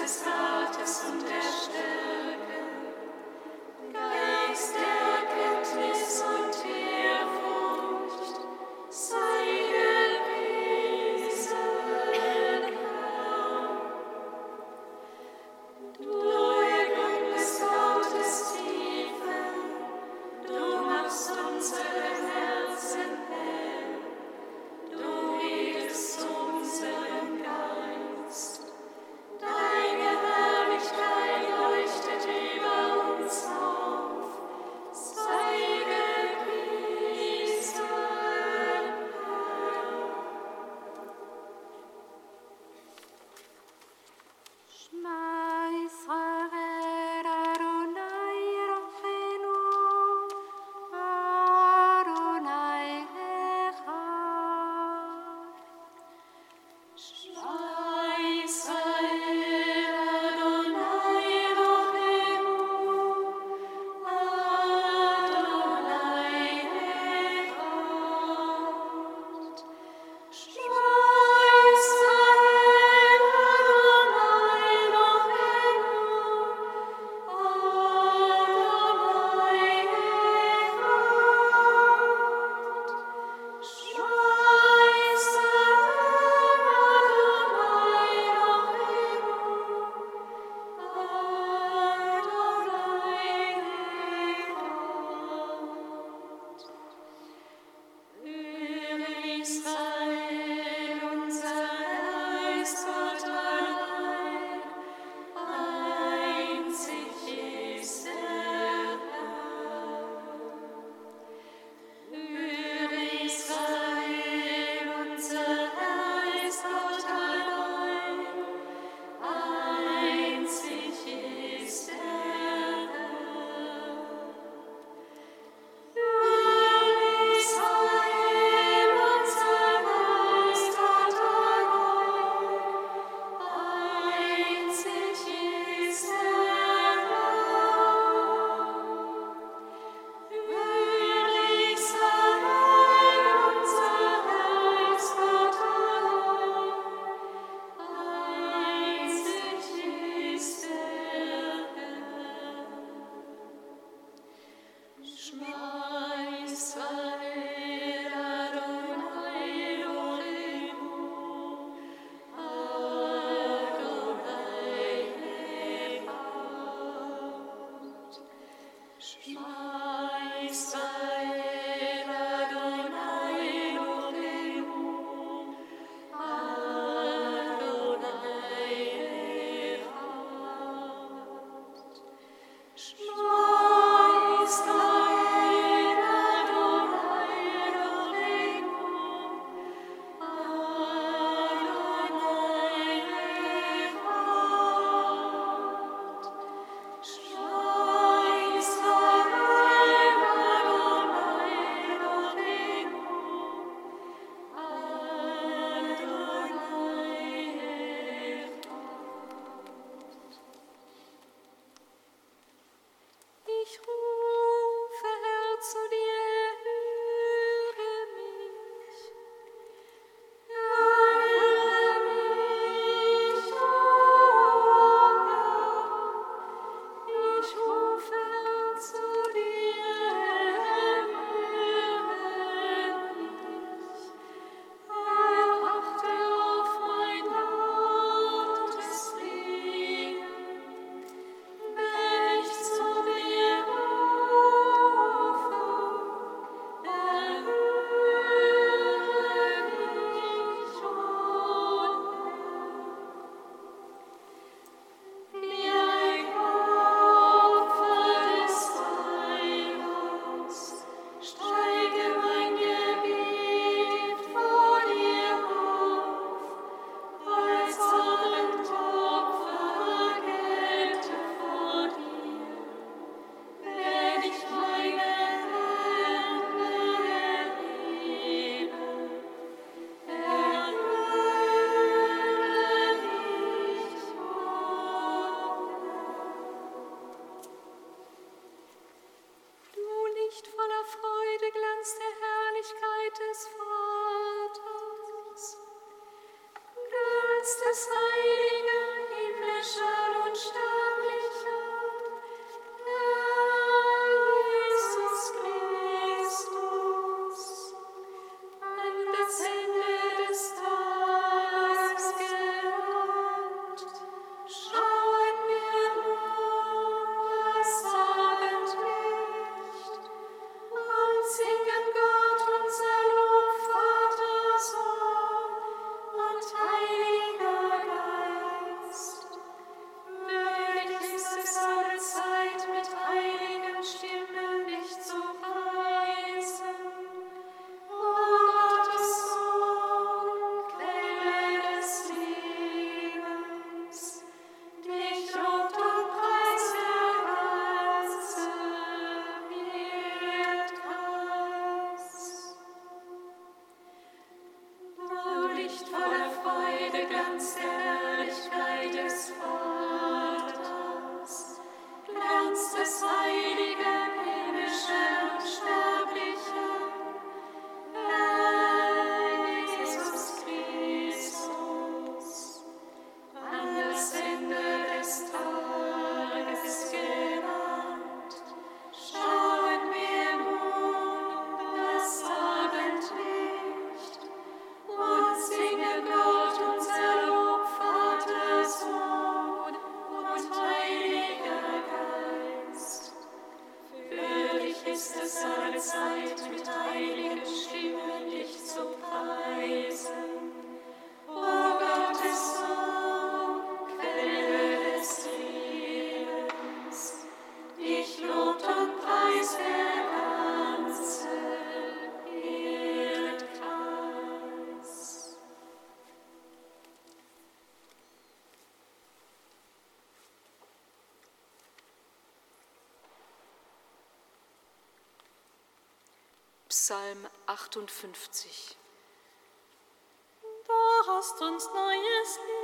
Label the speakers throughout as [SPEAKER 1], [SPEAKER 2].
[SPEAKER 1] Christmas. Psalm 58.
[SPEAKER 2] Du hast uns neues Leben.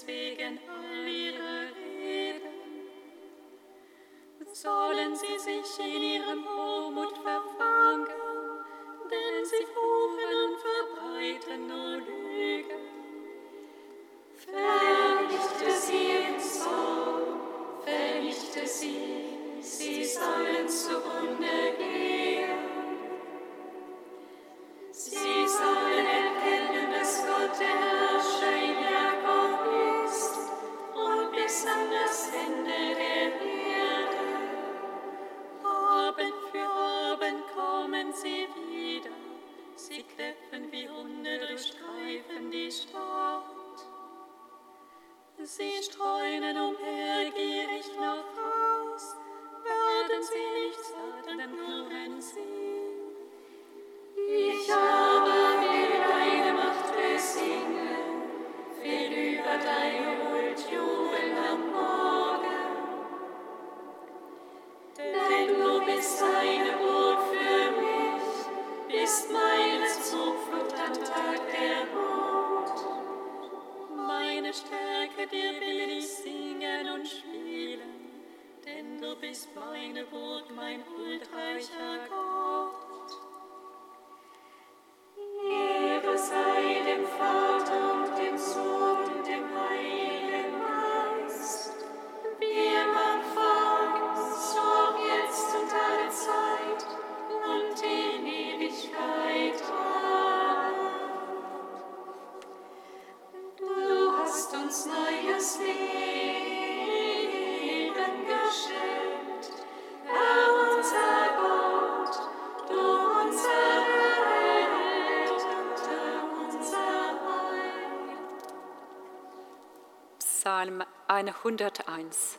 [SPEAKER 2] deswegen all ihre Reden. Sollen sie sich in ihrem Hochmut verfangen, denn sie fluchen und verbreiten nur Lügen.
[SPEAKER 3] Vernichte sie im Zorn, vernichte sie, sie sollen zugrunde gehen. meine
[SPEAKER 2] 101.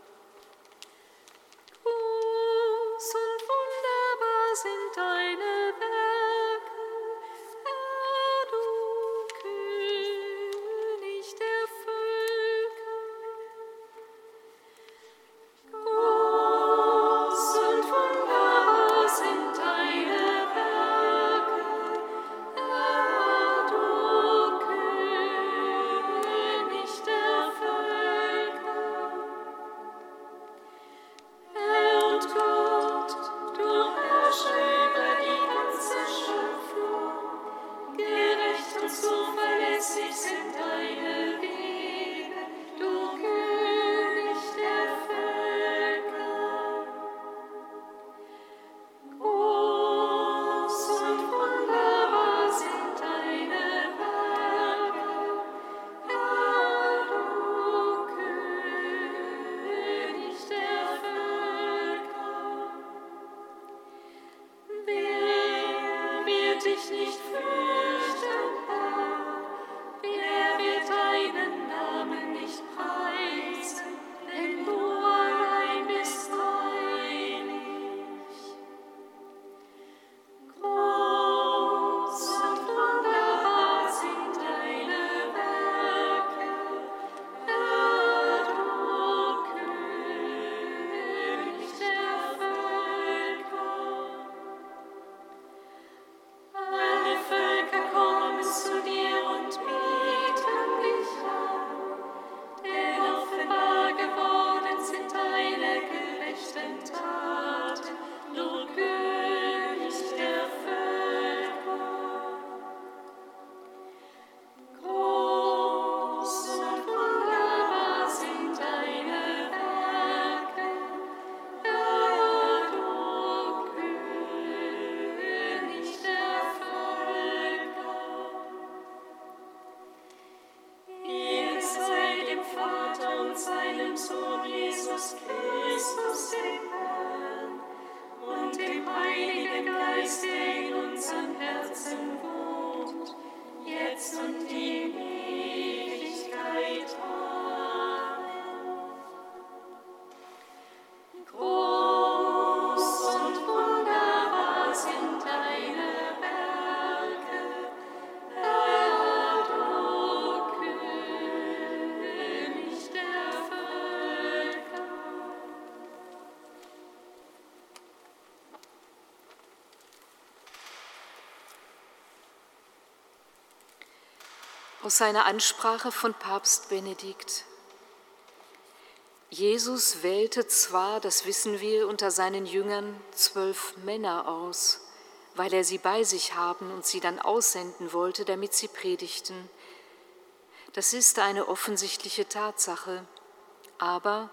[SPEAKER 2] so verlässlich sind deine
[SPEAKER 1] aus seiner Ansprache von Papst Benedikt. Jesus wählte zwar, das wissen wir, unter seinen Jüngern zwölf Männer aus, weil er sie bei sich haben und sie dann aussenden wollte, damit sie predigten. Das ist eine offensichtliche Tatsache, aber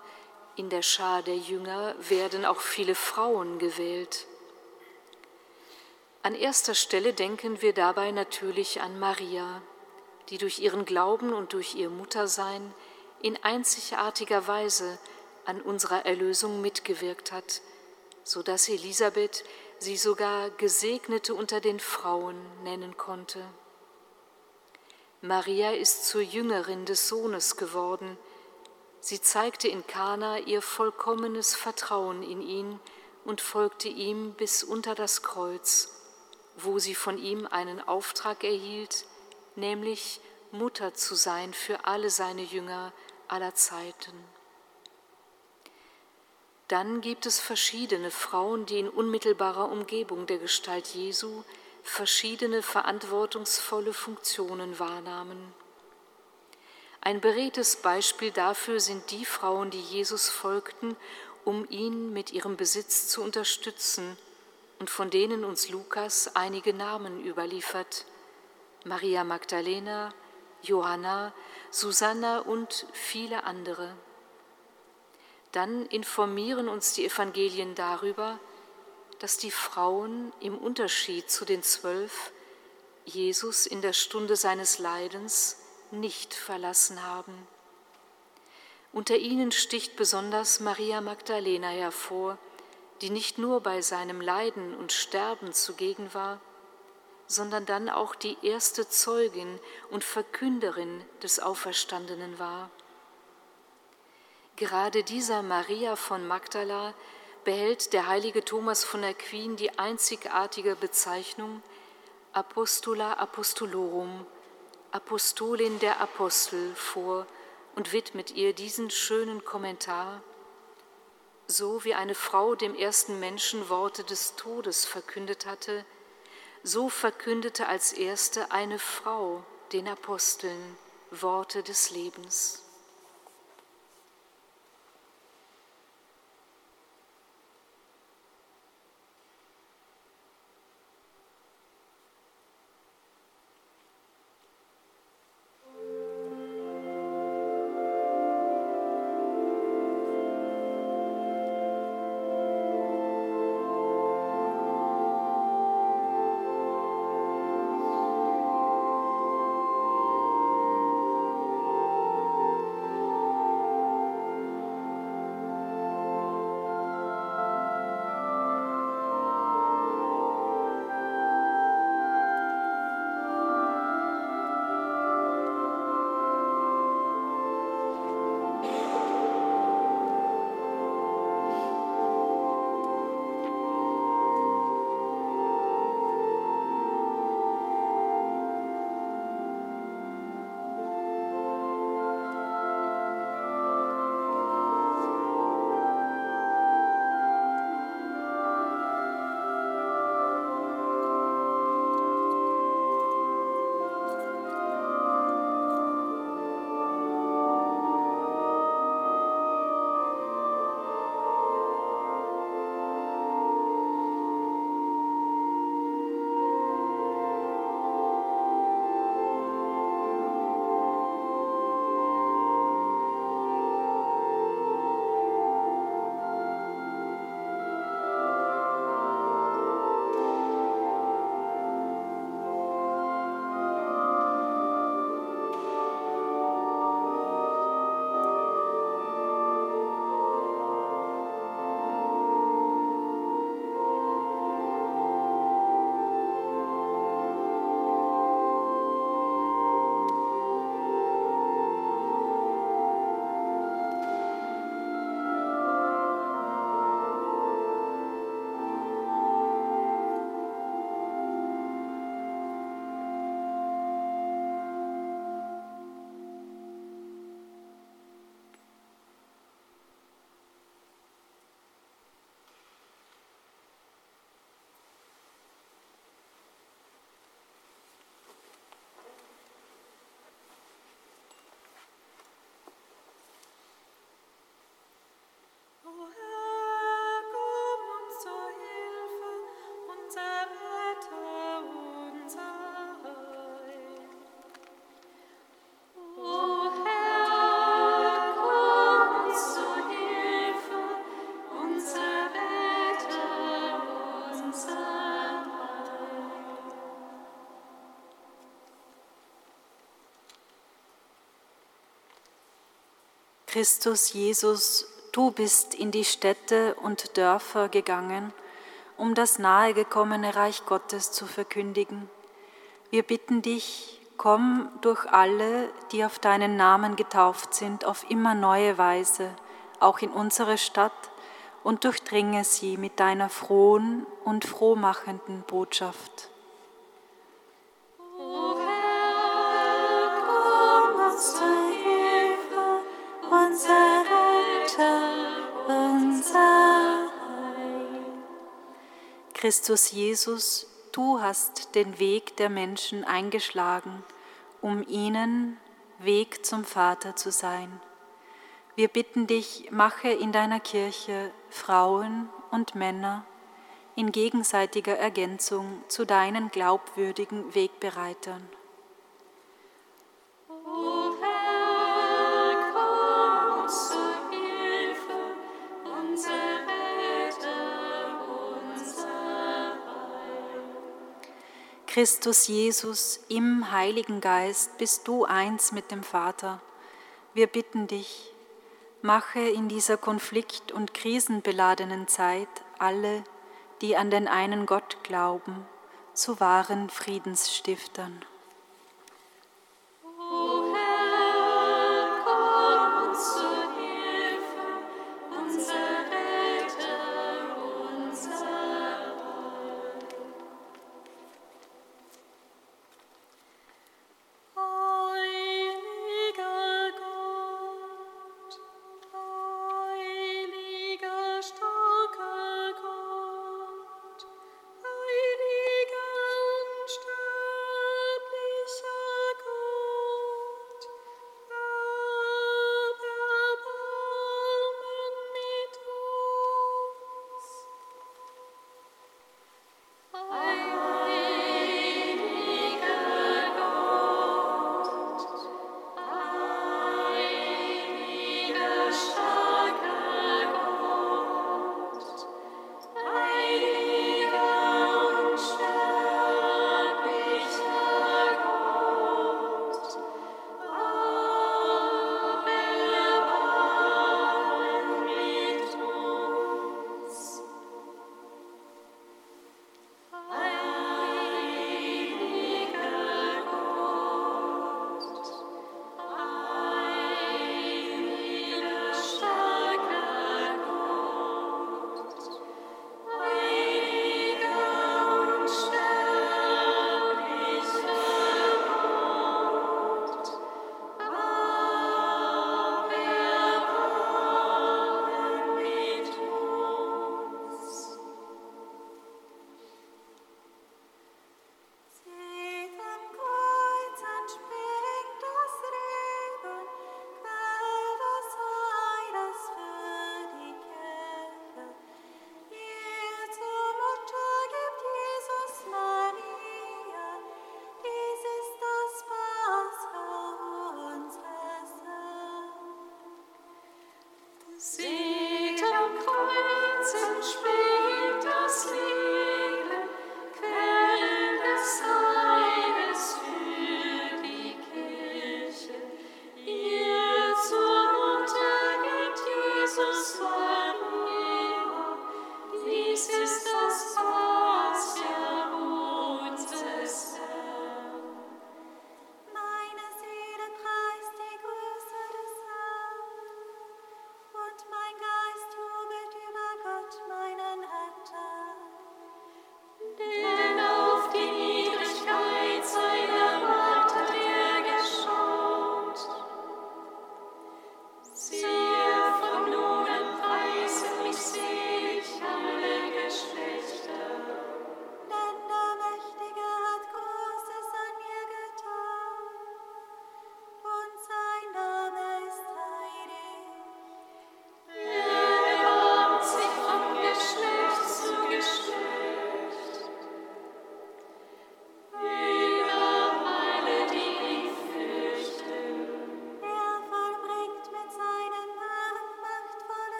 [SPEAKER 1] in der Schar der Jünger werden auch viele Frauen gewählt. An erster Stelle denken wir dabei natürlich an Maria die durch ihren Glauben und durch ihr Muttersein in einzigartiger Weise an unserer Erlösung mitgewirkt hat, so dass Elisabeth sie sogar Gesegnete unter den Frauen nennen konnte. Maria ist zur Jüngerin des Sohnes geworden. Sie zeigte in Kana ihr vollkommenes Vertrauen in ihn und folgte ihm bis unter das Kreuz, wo sie von ihm einen Auftrag erhielt, nämlich Mutter zu sein für alle seine Jünger aller Zeiten. Dann gibt es verschiedene Frauen, die in unmittelbarer Umgebung der Gestalt Jesu verschiedene verantwortungsvolle Funktionen wahrnahmen. Ein beredtes Beispiel dafür sind die Frauen, die Jesus folgten, um ihn mit ihrem Besitz zu unterstützen und von denen uns Lukas einige Namen überliefert. Maria Magdalena, Johanna, Susanna und viele andere. Dann informieren uns die Evangelien darüber, dass die Frauen im Unterschied zu den zwölf Jesus in der Stunde seines Leidens nicht verlassen haben. Unter ihnen sticht besonders Maria Magdalena hervor, die nicht nur bei seinem Leiden und Sterben zugegen war, sondern dann auch die erste Zeugin und Verkünderin des Auferstandenen war. Gerade dieser Maria von Magdala behält der heilige Thomas von Aquin die einzigartige Bezeichnung Apostola Apostolorum, Apostolin der Apostel vor und widmet ihr diesen schönen Kommentar, so wie eine Frau dem ersten Menschen Worte des Todes verkündet hatte, so verkündete als erste eine Frau den Aposteln Worte des Lebens.
[SPEAKER 4] Christus Jesus, du bist in die Städte und Dörfer gegangen um das nahegekommene Reich Gottes zu verkündigen. Wir bitten dich, komm durch alle, die auf deinen Namen getauft sind, auf immer neue Weise, auch in unsere Stadt, und durchdringe sie mit deiner frohen und frohmachenden Botschaft. Christus Jesus, du hast den Weg der Menschen eingeschlagen, um ihnen Weg zum Vater zu sein. Wir bitten dich, mache in deiner Kirche Frauen und Männer in gegenseitiger Ergänzung zu deinen glaubwürdigen Wegbereitern. Christus Jesus, im Heiligen Geist bist du eins mit dem Vater. Wir bitten dich, Mache in dieser konflikt- und krisenbeladenen Zeit alle, die an den einen Gott glauben, zu wahren Friedensstiftern.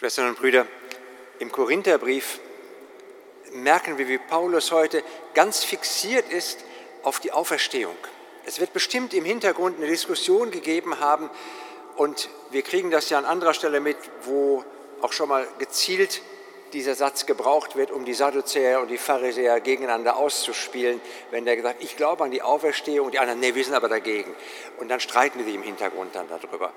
[SPEAKER 5] Schwestern und Brüder, im Korintherbrief merken wir, wie Paulus heute ganz fixiert ist auf die Auferstehung. Es wird bestimmt im Hintergrund eine Diskussion gegeben haben und wir kriegen das ja an anderer Stelle mit, wo auch schon mal gezielt dieser Satz gebraucht wird, um die Sadduzäer und die Pharisäer gegeneinander auszuspielen, wenn der gesagt, ich glaube an die Auferstehung, und die anderen, nee, wir sind aber dagegen. Und dann streiten die im Hintergrund dann darüber.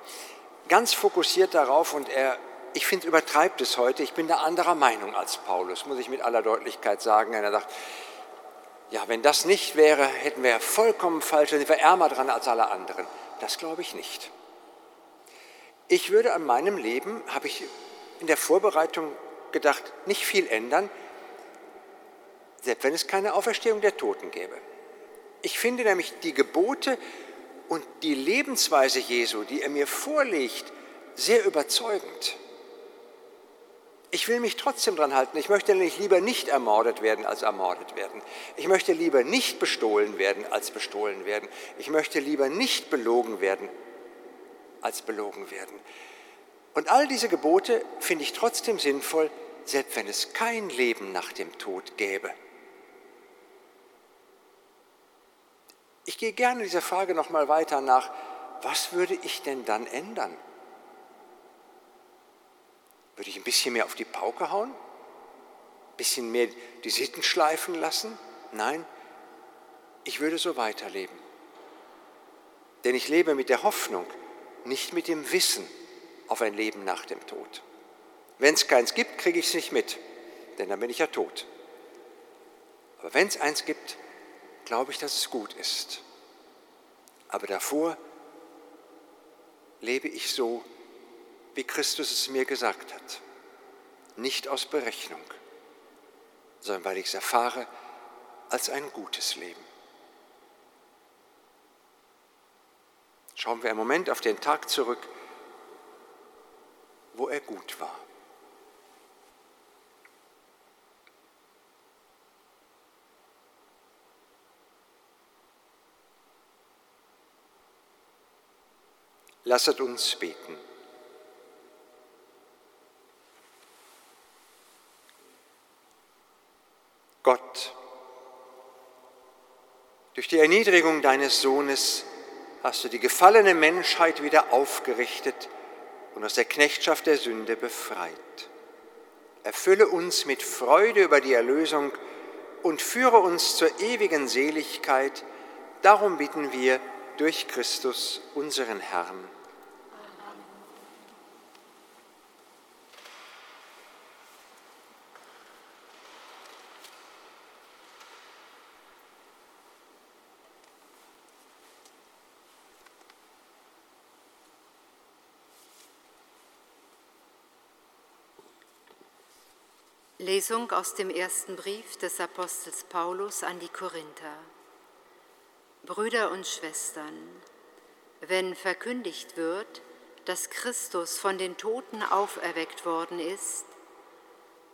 [SPEAKER 5] Ganz fokussiert darauf und er ich finde, übertreibt es heute. Ich bin da anderer Meinung als Paulus, muss ich mit aller Deutlichkeit sagen. Er sagt, ja, wenn das nicht wäre, hätten wir vollkommen falsch, dann sind wir ärmer dran als alle anderen. Das glaube ich nicht. Ich würde an meinem Leben, habe ich in der Vorbereitung gedacht, nicht viel ändern, selbst wenn es keine Auferstehung der Toten gäbe. Ich finde nämlich die Gebote und die Lebensweise Jesu, die er mir vorlegt, sehr überzeugend. Ich will mich trotzdem dran halten. Ich möchte nämlich lieber nicht ermordet werden als ermordet werden. Ich möchte lieber nicht bestohlen werden als bestohlen werden. Ich möchte lieber nicht belogen werden als belogen werden. Und all diese Gebote finde ich trotzdem sinnvoll, selbst wenn es kein Leben nach dem Tod gäbe. Ich gehe gerne dieser Frage noch mal weiter nach. Was würde ich denn dann ändern? Würde ich ein bisschen mehr auf die Pauke hauen? Ein bisschen mehr die Sitten schleifen lassen? Nein, ich würde so weiterleben. Denn ich lebe mit der Hoffnung, nicht mit dem Wissen auf ein Leben nach dem Tod. Wenn es keins gibt, kriege ich es nicht mit, denn dann bin ich ja tot. Aber wenn es eins gibt, glaube ich, dass es gut ist. Aber davor lebe ich so, wie Christus es mir gesagt hat. Nicht aus Berechnung, sondern weil ich es erfahre als ein gutes Leben. Schauen wir einen Moment auf den Tag zurück, wo er gut war. Lasset uns beten. Gott, durch die Erniedrigung deines Sohnes hast du die gefallene Menschheit wieder aufgerichtet und aus der Knechtschaft der Sünde befreit. Erfülle uns mit Freude über die Erlösung und führe uns zur ewigen Seligkeit. Darum bitten wir durch Christus, unseren Herrn.
[SPEAKER 6] Lesung aus dem ersten Brief des Apostels Paulus an die Korinther. Brüder und Schwestern, wenn verkündigt wird, dass Christus von den Toten auferweckt worden ist,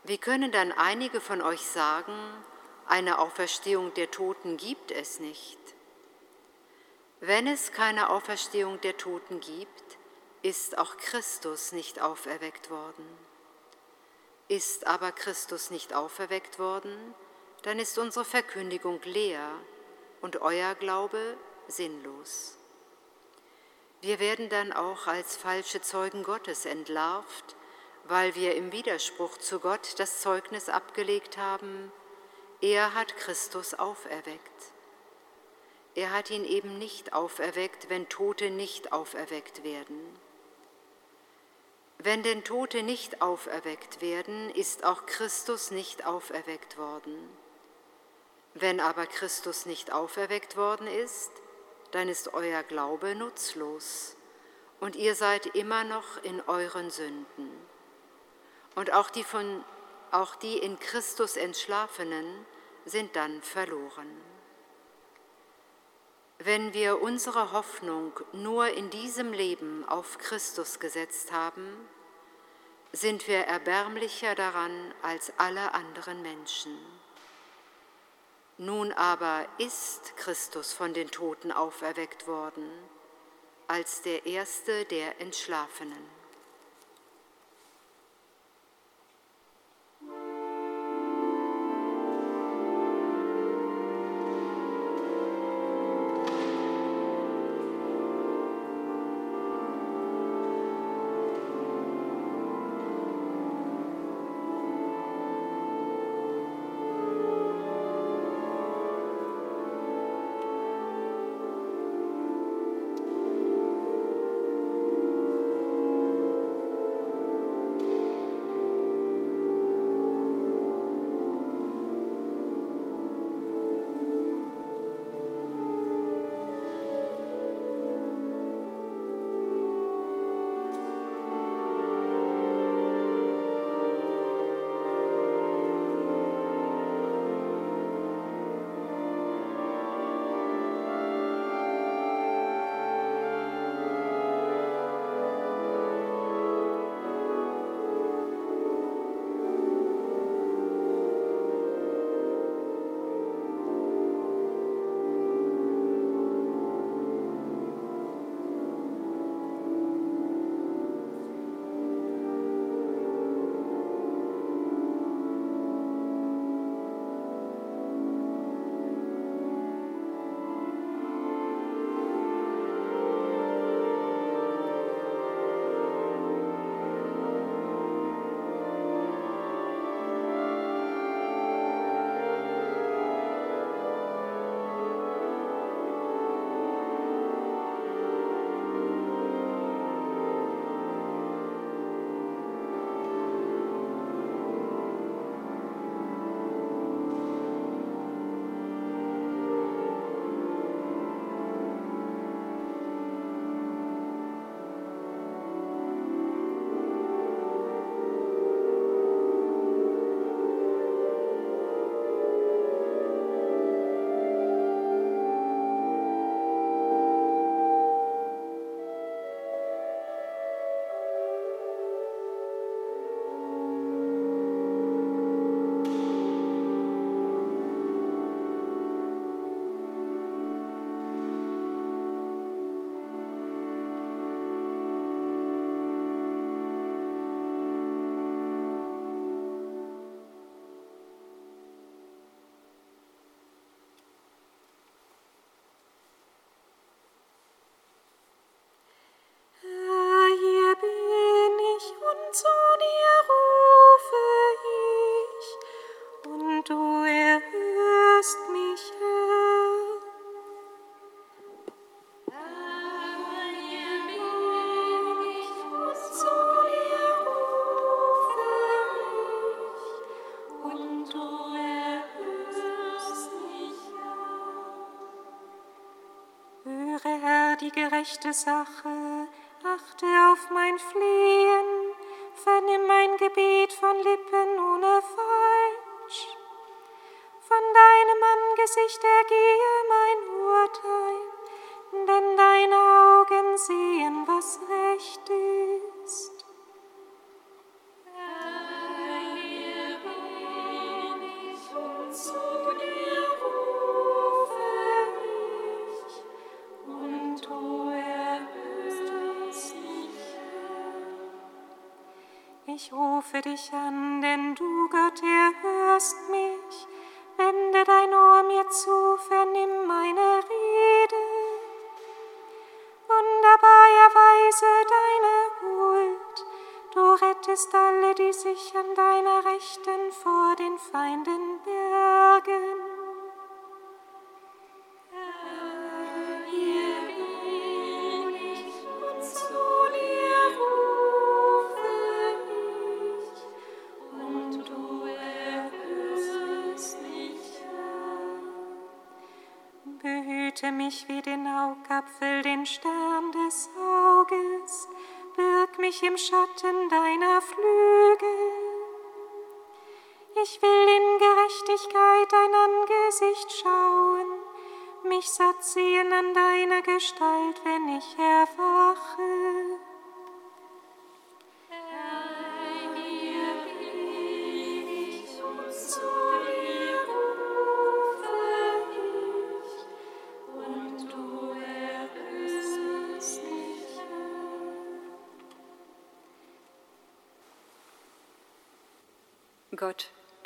[SPEAKER 6] wie können dann einige von euch sagen, eine Auferstehung der Toten gibt es nicht? Wenn es keine Auferstehung der Toten gibt, ist auch Christus nicht auferweckt worden. Ist aber Christus nicht auferweckt worden, dann ist unsere Verkündigung leer und euer Glaube sinnlos. Wir werden dann auch als falsche Zeugen Gottes entlarvt, weil wir im Widerspruch zu Gott das Zeugnis abgelegt haben, er hat Christus auferweckt. Er hat ihn eben nicht auferweckt, wenn Tote nicht auferweckt werden. Wenn denn Tote nicht auferweckt werden, ist auch Christus nicht auferweckt worden. Wenn aber Christus nicht auferweckt worden ist, dann ist euer Glaube nutzlos und ihr seid immer noch in euren Sünden. Und auch die, von, auch die in Christus Entschlafenen sind dann verloren. Wenn wir unsere Hoffnung nur in diesem Leben auf Christus gesetzt haben, sind wir erbärmlicher daran als alle anderen Menschen. Nun aber ist Christus von den Toten auferweckt worden, als der Erste der Entschlafenen.
[SPEAKER 2] Gerechte Sache, achte auf mein Flehen, vernimm mein Gebet von Lippen ohne Falsch. Von deinem Angesicht ergehe rufe dich an, denn du, Gott, erhörst mich. Wende dein Ohr mir zu, vernimm meine Rede. Wunderbar erweise deine Huld. Du rettest alle, die sich an deiner Rechten vor den Feinden Behüte mich wie den Augapfel, den Stern des Auges, birg mich im Schatten deiner Flügel. Ich will in Gerechtigkeit dein Angesicht schauen, mich satt sehen an deiner Gestalt, wenn ich erwache.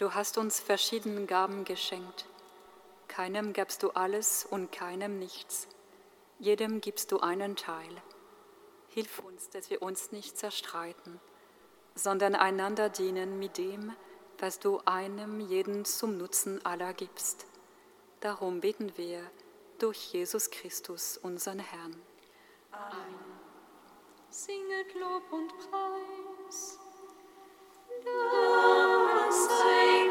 [SPEAKER 7] Du hast uns verschiedene Gaben geschenkt. Keinem gabst du alles und keinem nichts. Jedem gibst du einen Teil. Hilf uns, dass wir uns nicht zerstreiten, sondern einander dienen mit dem, was du einem jeden zum Nutzen aller gibst. Darum beten wir durch Jesus Christus, unseren Herrn.
[SPEAKER 8] Amen. Singet Lob und Preis. Dank Christ.